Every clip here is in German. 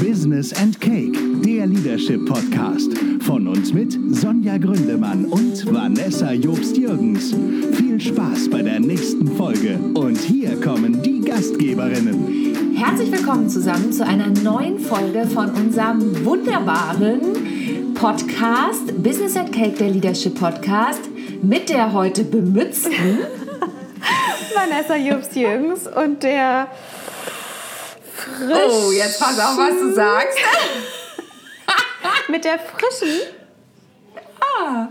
Business and Cake, der Leadership Podcast. Von uns mit Sonja Gründemann und Vanessa Jobst-Jürgens. Viel Spaß bei der nächsten Folge. Und hier kommen die Gastgeberinnen. Herzlich willkommen zusammen zu einer neuen Folge von unserem wunderbaren Podcast Business and Cake, der Leadership Podcast, mit der heute bemützten Vanessa Jobst-Jürgens und der frisch... Oh, jetzt pass auf, was du sagst. mit der frischen... Ah.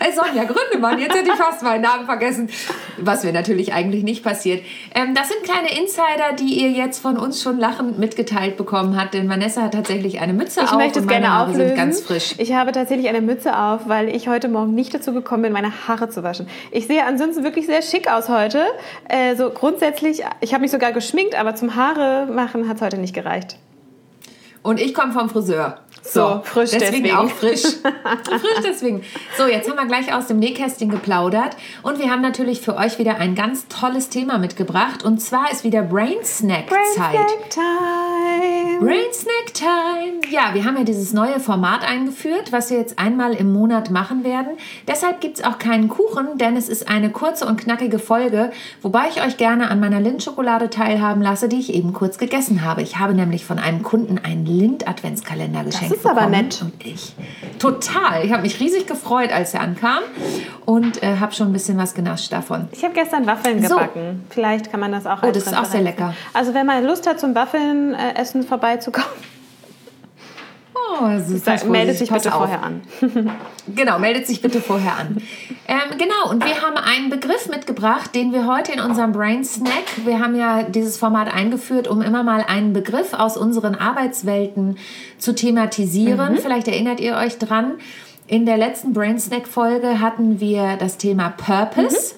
Hey Sonja Gründemann, jetzt hätte ich fast meinen Namen vergessen, was mir natürlich eigentlich nicht passiert. Ähm, das sind kleine Insider, die ihr jetzt von uns schon lachend mitgeteilt bekommen habt, denn Vanessa hat tatsächlich eine Mütze ich auf möchte und es gerne Haare auflösen. sind ganz frisch. Ich habe tatsächlich eine Mütze auf, weil ich heute Morgen nicht dazu gekommen bin, meine Haare zu waschen. Ich sehe ansonsten wirklich sehr schick aus heute. Äh, so grundsätzlich, ich habe mich sogar geschminkt, aber zum Haare machen hat es heute nicht gereicht. Und ich komme vom Friseur. So, frisch deswegen. deswegen. auch frisch. frisch deswegen. So, jetzt haben wir gleich aus dem Nähkästchen geplaudert und wir haben natürlich für euch wieder ein ganz tolles Thema mitgebracht und zwar ist wieder Brain Snack Zeit. Snack Time. Brain Snack Time. Ja, wir haben ja dieses neue Format eingeführt, was wir jetzt einmal im Monat machen werden. Deshalb gibt es auch keinen Kuchen, denn es ist eine kurze und knackige Folge, wobei ich euch gerne an meiner Lindschokolade teilhaben lasse, die ich eben kurz gegessen habe. Ich habe nämlich von einem Kunden einen Lind-Adventskalender geschenkt ist aber bekommen. nett. Und ich total. Ich habe mich riesig gefreut, als er ankam und äh, habe schon ein bisschen was genascht davon. Ich habe gestern Waffeln So. gebacken. Vielleicht kann man das auch Oh, als das ist auch sehr lecker. Also wenn man Lust hat, zum Waffeln äh, essen vorbeizukommen, Oh, das ist ganz meldet sich bitte auf. vorher an. Genau, meldet sich bitte vorher an. Ähm, genau, und wir haben einen Begriff mitgebracht, den wir heute in unserem Brain Snack, wir haben ja dieses Format eingeführt, um immer mal einen Begriff aus unseren Arbeitswelten zu thematisieren. Vielleicht erinnert ihr euch dran. In der letzten Brain Snack Folge hatten wir das Thema Purpose.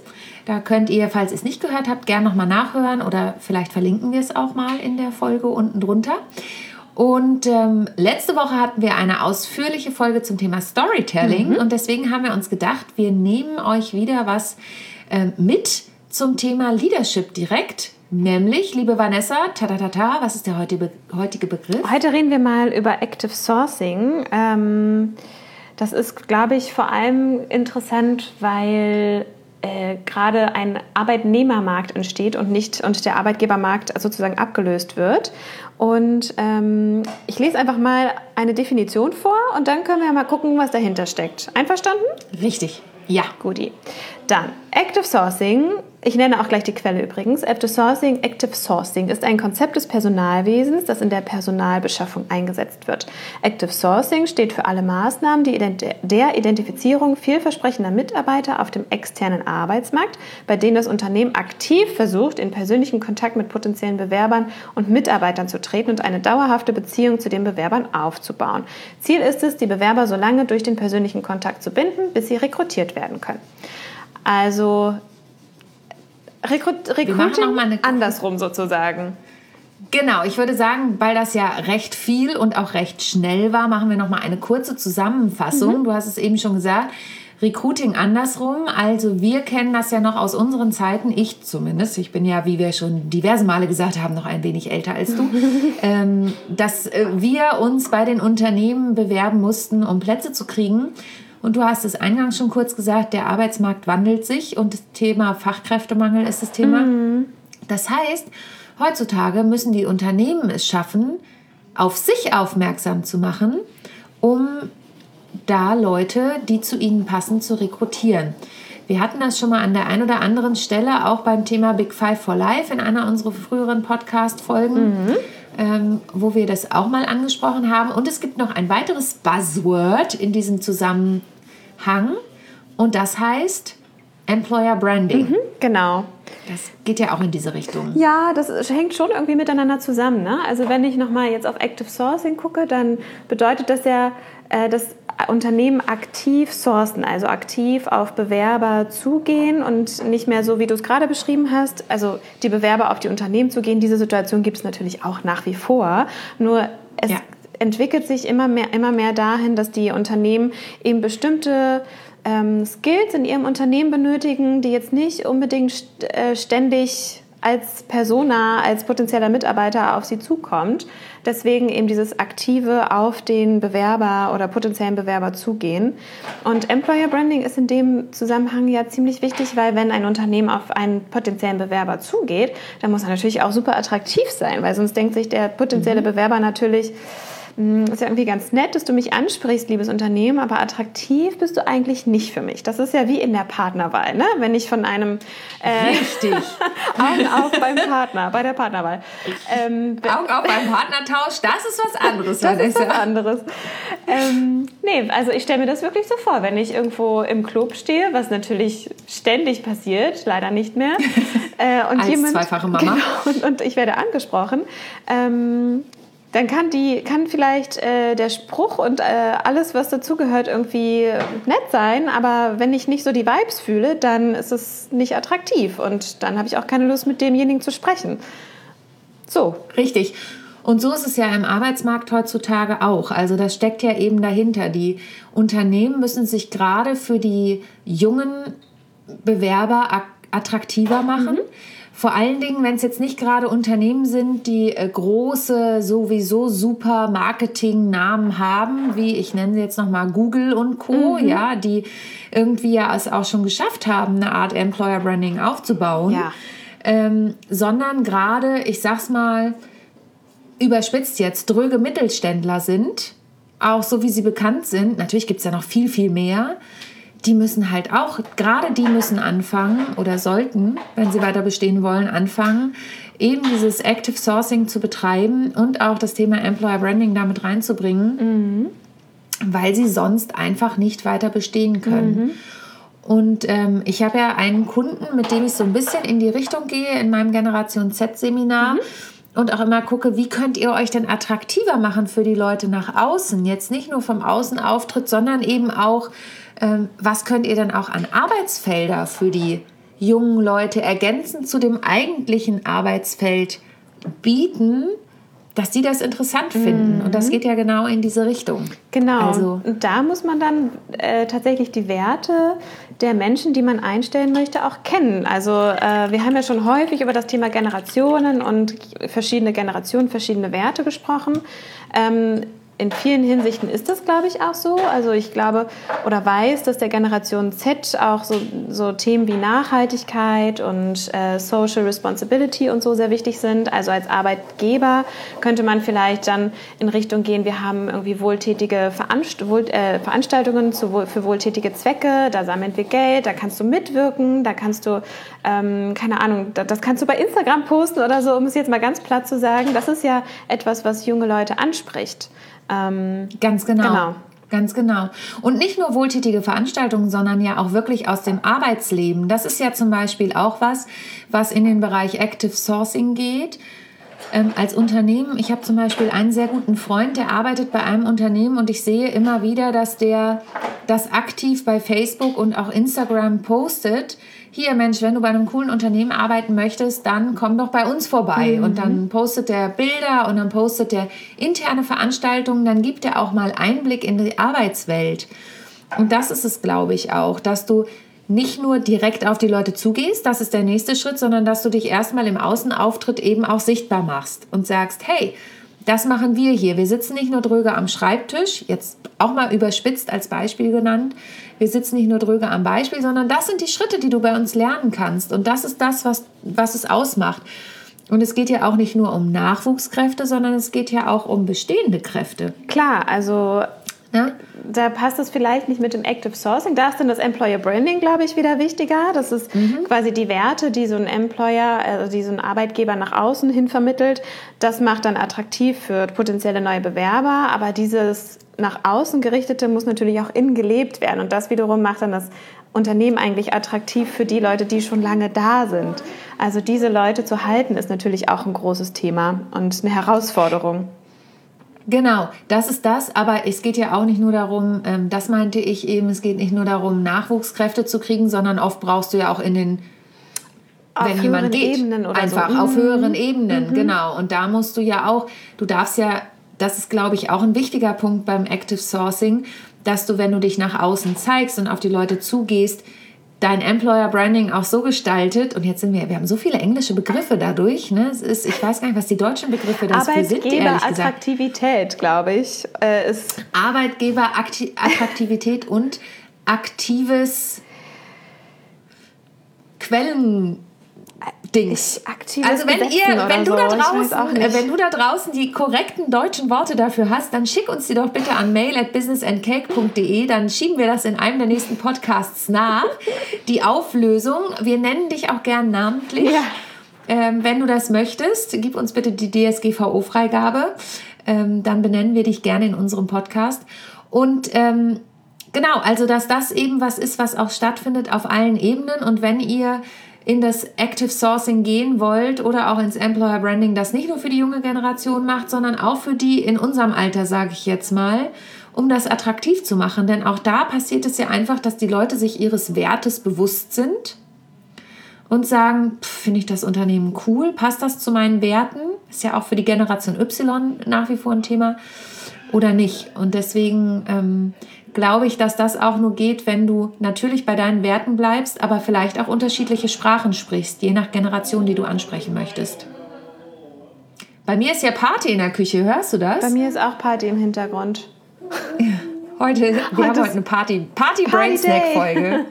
Da könnt ihr, falls ihr es nicht gehört habt, gerne nochmal nachhören oder vielleicht verlinken wir es auch mal in der Folge unten drunter. Und ähm, letzte Woche hatten wir eine ausführliche Folge zum Thema Storytelling und deswegen haben wir uns gedacht, wir nehmen euch wieder was ähm, mit zum Thema Leadership direkt. Nämlich, liebe Vanessa, tatatata, was ist der heutige, heutige Begriff? Heute reden wir mal über Active Sourcing. Ähm, das ist, glaube ich, vor allem interessant, weil äh, gerade ein Arbeitnehmermarkt entsteht und nicht und der Arbeitgebermarkt sozusagen abgelöst wird. Und ähm, ich lese einfach mal eine Definition vor und dann können wir mal gucken, was dahinter steckt. Einverstanden? Richtig. Ja. Guti. Dann Active Sourcing. Ich nenne auch gleich die Quelle übrigens. Active Sourcing, Active Sourcing ist ein Konzept des Personalwesens, das in der Personalbeschaffung eingesetzt wird. Active Sourcing steht für alle Maßnahmen die der Identifizierung vielversprechender Mitarbeiter auf dem externen Arbeitsmarkt, bei denen das Unternehmen aktiv versucht, in persönlichen Kontakt mit potenziellen Bewerbern und Mitarbeitern zu treten und eine dauerhafte Beziehung zu den Bewerbern aufzubauen. Ziel ist es, die Bewerber so lange durch den persönlichen Kontakt zu binden, bis sie rekrutiert werden können. Also Rekrut Recruiting andersrum sozusagen. Genau, ich würde sagen, weil das ja recht viel und auch recht schnell war, machen wir noch mal eine kurze Zusammenfassung. Du hast es eben schon gesagt. Recruiting andersrum. Also wir kennen das ja noch aus unseren Zeiten, ich zumindest. Ich bin ja, wie wir schon diverse Male gesagt haben, noch ein wenig älter als du. ähm, dass äh, wir uns bei den Unternehmen bewerben mussten, um Plätze zu kriegen. Und du hast es eingangs schon kurz gesagt, der Arbeitsmarkt wandelt sich und das Thema Fachkräftemangel ist das Thema. Das heißt, heutzutage müssen die Unternehmen es schaffen, auf sich aufmerksam zu machen, um da Leute, die zu ihnen passen, zu rekrutieren. Wir hatten das schon mal an der einen oder anderen Stelle, auch beim Thema Big Five for Life in einer unserer früheren Podcast-Folgen, ähm, wo wir das auch mal angesprochen haben. Und es gibt noch ein weiteres Buzzword in diesem Zusammenhang und das heißt Employer Branding. Genau. Das geht ja auch in diese Richtung. Ja, das hängt schon irgendwie miteinander zusammen. Ne? Also wenn ich nochmal jetzt auf Active Sourcing gucke, dann bedeutet das ja, äh, dass Unternehmen aktiv sourcen, also aktiv auf Bewerber zugehen und nicht mehr so, wie du es gerade beschrieben hast, also die Bewerber auf die Unternehmen zugehen. Diese Situation gibt es natürlich auch nach wie vor. Nur es Ja. entwickelt sich immer mehr, immer mehr dahin, dass die Unternehmen eben bestimmte ähm, Skills in ihrem Unternehmen benötigen, die jetzt nicht unbedingt st äh, ständig als Persona, als potenzieller Mitarbeiter auf sie zukommt. Deswegen eben dieses aktive auf den Bewerber oder potenziellen Bewerber zugehen. Und Employer Branding ist in dem Zusammenhang ja ziemlich wichtig, weil wenn ein Unternehmen auf einen potenziellen Bewerber zugeht, dann muss er natürlich auch super attraktiv sein, weil sonst denkt sich der potenzielle mhm. Bewerber natürlich, hm, ist ja irgendwie ganz nett, dass du mich ansprichst, liebes Unternehmen, aber attraktiv bist du eigentlich nicht für mich. Das ist ja wie in der Partnerwahl, ne? Wenn ich von einem äh, Richtig. Augen auf beim Partner, bei der Partnerwahl. Ähm, Augen auf beim Partnertausch, das ist was anderes. Das ist was anderes. Ähm, nee, also ich stelle mir das wirklich so vor, wenn ich irgendwo im Club stehe, was natürlich ständig passiert, leider nicht mehr. Äh, und Als jemand, zweifache Mama. Genau, und, und ich werde angesprochen. Ähm, dann kann die kann vielleicht äh, der Spruch und äh, alles, was dazugehört, irgendwie nett sein, aber wenn ich nicht so die Vibes fühle, dann ist es nicht attraktiv und dann habe ich auch keine Lust, mit demjenigen zu sprechen. So. Richtig. Und so ist es ja im Arbeitsmarkt heutzutage auch. Also das steckt ja eben dahinter. Die Unternehmen müssen sich gerade für die jungen Bewerber attraktiver machen. Mhm vor allen Dingen, wenn es jetzt nicht gerade Unternehmen sind, die äh, große, sowieso super Marketing-Namen haben, wie ich nenne sie jetzt nochmal Google und Co., mhm. ja, die irgendwie ja es auch schon geschafft haben, eine Art Employer Branding aufzubauen. Ja. Ähm, sondern gerade, ich sag's mal, überspitzt jetzt, dröge Mittelständler sind, auch so wie sie bekannt sind. Natürlich gibt es ja noch viel, viel mehr die müssen halt auch, gerade die müssen anfangen oder sollten, wenn sie weiter bestehen wollen, anfangen, eben dieses Active Sourcing zu betreiben und auch das Thema Employer Branding damit reinzubringen, mhm. weil sie sonst einfach nicht weiter bestehen können. Mhm. Und ähm, ich habe ja einen Kunden, mit dem ich so ein bisschen in die Richtung gehe in meinem Generation Z-Seminar. Mhm und auch immer gucke, wie könnt ihr euch denn attraktiver machen für die Leute nach außen? Jetzt nicht nur vom Außenauftritt, sondern eben auch ähm, was könnt ihr dann auch an Arbeitsfelder für die jungen Leute ergänzend zu dem eigentlichen Arbeitsfeld bieten, dass die das interessant finden. Mhm. Und das mhm. geht ja genau in diese Richtung. Genau. Also, und da muss man dann äh, tatsächlich die Werte der Menschen, die man einstellen möchte, auch kennen. Also äh, wir haben ja schon häufig über das Thema Generationen und verschiedene Generationen, verschiedene Werte gesprochen. Ähm, in vielen Hinsichten ist das, glaube ich, auch so. Also ich glaube oder weiß, dass der Generation Z auch so, so Themen wie Nachhaltigkeit und äh, Social Responsibility und so sehr wichtig sind. Also als Arbeitgeber könnte man vielleicht dann in Richtung gehen, wir haben irgendwie wohltätige Veranst wohl, äh, Veranstaltungen zu, für wohltätige Zwecke, da sammeln wir Geld, da kannst du mitwirken, da kannst du, ähm, keine Ahnung, das kannst du bei Instagram posten oder so, um es jetzt mal ganz platt zu sagen. Das ist ja etwas, was junge Leute anspricht. Ähm, Ganz genau. genau. Ganz genau. Und nicht nur wohltätige Veranstaltungen, sondern ja auch wirklich aus dem Arbeitsleben. Das ist ja zum Beispiel auch was, was in den Bereich Active Sourcing geht. Ähm, als Unternehmen, ich habe zum Beispiel einen sehr guten Freund, der arbeitet bei einem Unternehmen und ich sehe immer wieder, dass der das aktiv bei Facebook und auch Instagram postet, hier Mensch, wenn du bei einem coolen Unternehmen arbeiten möchtest, dann komm doch bei uns vorbei. Mhm. Und dann postet der Bilder und dann postet der interne Veranstaltungen, dann gibt er auch mal Einblick in die Arbeitswelt. Und das ist es, glaube ich, auch, dass du nicht nur direkt auf die Leute zugehst, das ist der nächste Schritt, sondern dass du dich erstmal im Außenauftritt eben auch sichtbar machst und sagst, hey, das machen wir hier. Wir sitzen nicht nur dröge am Schreibtisch, jetzt auch mal überspitzt als Beispiel genannt. Wir sitzen nicht nur dröge am Beispiel, sondern das sind die Schritte, die du bei uns lernen kannst. Und das ist das, was, was es ausmacht. Und es geht ja auch nicht nur um Nachwuchskräfte, sondern es geht ja auch um bestehende Kräfte. Klar, also ja? Da passt es vielleicht nicht mit dem Active Sourcing. Da ist dann das Employer Branding, glaube ich, wieder wichtiger. Das ist mhm. quasi die Werte, die so ein Employer, also die so ein Arbeitgeber nach außen hin vermittelt. Das macht dann attraktiv für potenzielle neue Bewerber. Aber dieses nach außen gerichtete muss natürlich auch innen gelebt werden. Und das wiederum macht dann das Unternehmen eigentlich attraktiv für die Leute, die schon lange da sind. Also diese Leute zu halten, ist natürlich auch ein großes Thema und eine Herausforderung. Genau, das ist das, aber es geht ja auch nicht nur darum, ähm, das meinte ich eben, es geht nicht nur darum, Nachwuchskräfte zu kriegen, sondern oft brauchst du ja auch in den, auf wenn jemand geht, einfach so. auf mhm. höheren Ebenen, mhm. genau. Und da musst du ja auch, du darfst ja, das ist glaube ich auch ein wichtiger Punkt beim Active Sourcing, dass du, wenn du dich nach außen zeigst und auf die Leute zugehst, dein Employer Branding auch so gestaltet, und jetzt sind wir, wir haben so viele englische Begriffe dadurch, ne? Es ist, ich weiß gar nicht, was die deutschen Begriffe dafür sind, ehrlich gesagt. Arbeitgeberattraktivität, glaube ich, äh, ist. Arbeitgeberattraktivität und aktives Quellen. Dings. also wenn ihr, wenn du, so. da draußen, wenn du da draußen die korrekten deutschen Worte dafür hast, dann schick uns die doch bitte an mail at businessandcake.de, dann schieben wir das in einem der nächsten Podcasts nach. Die Auflösung, wir nennen dich auch gern namentlich. Ja. Ähm, wenn du das möchtest, gib uns bitte die DSGVO-Freigabe, ähm, dann benennen wir dich gerne in unserem Podcast. Und ähm, genau, also dass das eben was ist, was auch stattfindet auf allen Ebenen. Und wenn ihr in das Active Sourcing gehen wollt oder auch ins Employer Branding, das nicht nur für die junge Generation macht, sondern auch für die in unserem Alter, sage ich jetzt mal, um das attraktiv zu machen. Denn auch da passiert es ja einfach, dass die Leute sich ihres Wertes bewusst sind und sagen, finde ich das Unternehmen cool, passt das zu meinen Werten? Ist ja auch für die Generation Y nach wie vor ein Thema oder nicht. Und deswegen ähm, glaube ich, dass das auch nur geht, wenn du natürlich bei deinen Werten bleibst, aber vielleicht auch unterschiedliche Sprachen sprichst, je nach Generation, die du ansprechen möchtest. Bei mir ist ja Party in der Küche, hörst du das? Bei mir ist auch Party im Hintergrund. Ja. Heute, wir heute haben heute eine Party, Party, Party Brain Snack Folge.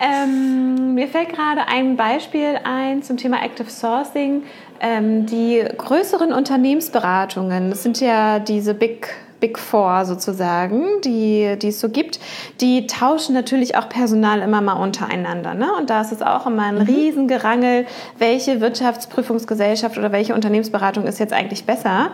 yeah. ähm, mir fällt gerade ein Beispiel ein zum Thema Active Sourcing. Ähm, die größeren Unternehmensberatungen, das sind ja diese Big Big Four sozusagen, die, die es so gibt, die tauschen natürlich auch Personal immer mal untereinander. Ne? Und da ist es auch immer ein mhm. Riesengerangel, welche Wirtschaftsprüfungsgesellschaft oder welche Unternehmensberatung ist jetzt eigentlich besser.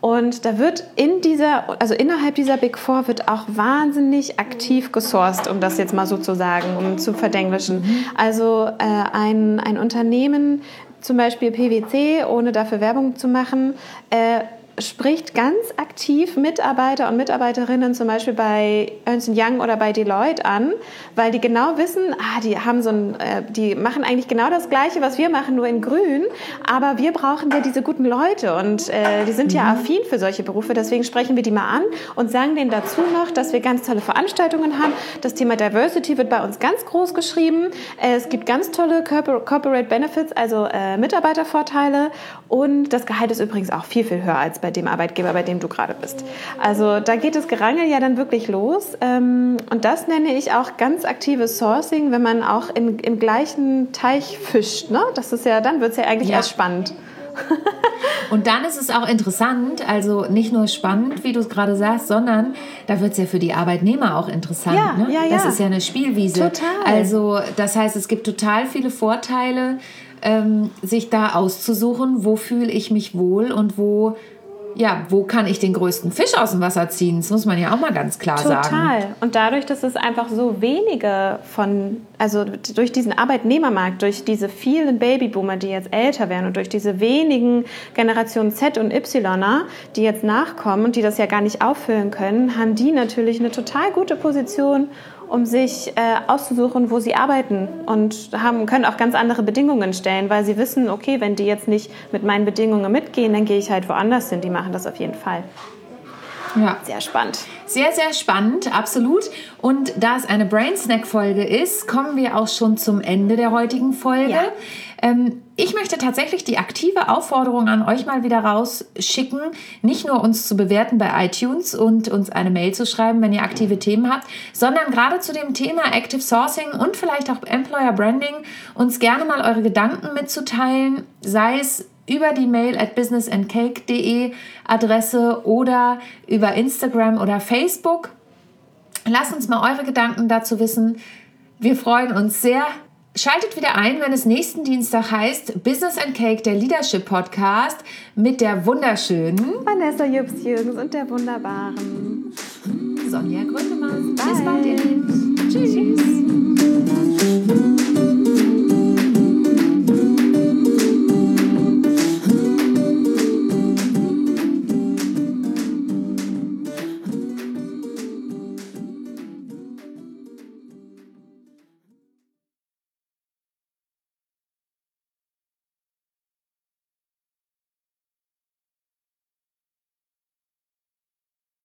Und da wird in dieser, also innerhalb dieser Big Four wird auch wahnsinnig aktiv gesourced, um das jetzt mal so zu sagen, um zu verdenglischen. Mhm. Also äh, ein, ein Unternehmen, zum Beispiel PwC, ohne dafür Werbung zu machen, äh, spricht ganz aktiv Mitarbeiter und Mitarbeiterinnen zum Beispiel bei Ernst Young oder bei Deloitte an, weil die genau wissen, ah, die haben so ein, äh, die machen eigentlich genau das Gleiche, was wir machen, nur in Grün, aber wir brauchen ja diese guten Leute und äh, die sind mhm. ja affin für solche Berufe, deswegen sprechen wir die mal an und sagen denen dazu noch, dass wir ganz tolle Veranstaltungen haben. Das Thema Diversity wird bei uns ganz groß geschrieben. Äh, es gibt ganz tolle Corporate Benefits, also äh, Mitarbeitervorteile und das Gehalt ist übrigens auch viel, viel höher als bei bei dem Arbeitgeber, bei dem du gerade bist. Also da geht das Gerangel ja dann wirklich los. Ähm, und das nenne ich auch ganz aktives Sourcing, wenn man auch in, im gleichen Teich fischt. Ne? Das ist ja, dann wird es ja eigentlich ja. erst spannend. Und dann ist es auch interessant, also nicht nur spannend, wie du es gerade sagst, sondern da wird es ja für die Arbeitnehmer auch interessant. Ja, ne? ja, ja. Das ist ja eine Spielwiese. Total. Also das heißt, es gibt total viele Vorteile, ähm, sich da auszusuchen, wo fühle ich mich wohl und wo ja, wo kann ich den größten Fisch aus dem Wasser ziehen? Das muss man ja auch mal ganz klar Total. sagen. Total. Und dadurch, dass es einfach so wenige von, also durch diesen Arbeitnehmermarkt, durch diese vielen Babyboomer, die jetzt älter werden und durch diese wenigen Generationen Z und Yler, die jetzt nachkommen und die das ja gar nicht auffüllen können, haben die natürlich eine total gute Position, um sich äh, auszusuchen, wo sie arbeiten und haben, können auch ganz andere Bedingungen stellen, weil sie wissen, okay, wenn die jetzt nicht mit meinen Bedingungen mitgehen, dann gehe ich halt woanders hin. Die machen das auf jeden Fall. Ja. Sehr spannend. Sehr, sehr spannend, absolut. Und da es eine Brain Snack Folge ist, kommen wir auch schon zum Ende der heutigen Folge. Ja. Ähm, ich möchte tatsächlich die aktive Aufforderung an euch mal wieder rausschicken, nicht nur uns zu bewerten bei iTunes und uns eine Mail zu schreiben, wenn ihr aktive Themen habt, sondern gerade zu dem Thema Active Sourcing und vielleicht auch Employer Branding uns gerne mal eure Gedanken mitzuteilen, sei es über die Mail at businessandcake.de Adresse oder über Instagram oder Facebook. Lasst uns mal eure Gedanken dazu wissen. Wir freuen uns sehr Schaltet wieder ein, wenn es nächsten Dienstag heißt Business and Cake, der Leadership Podcast mit der wunderschönen Vanessa Jübs-Jürgens und der wunderbaren Sonja Gründemann. Bis bald. Tschüss.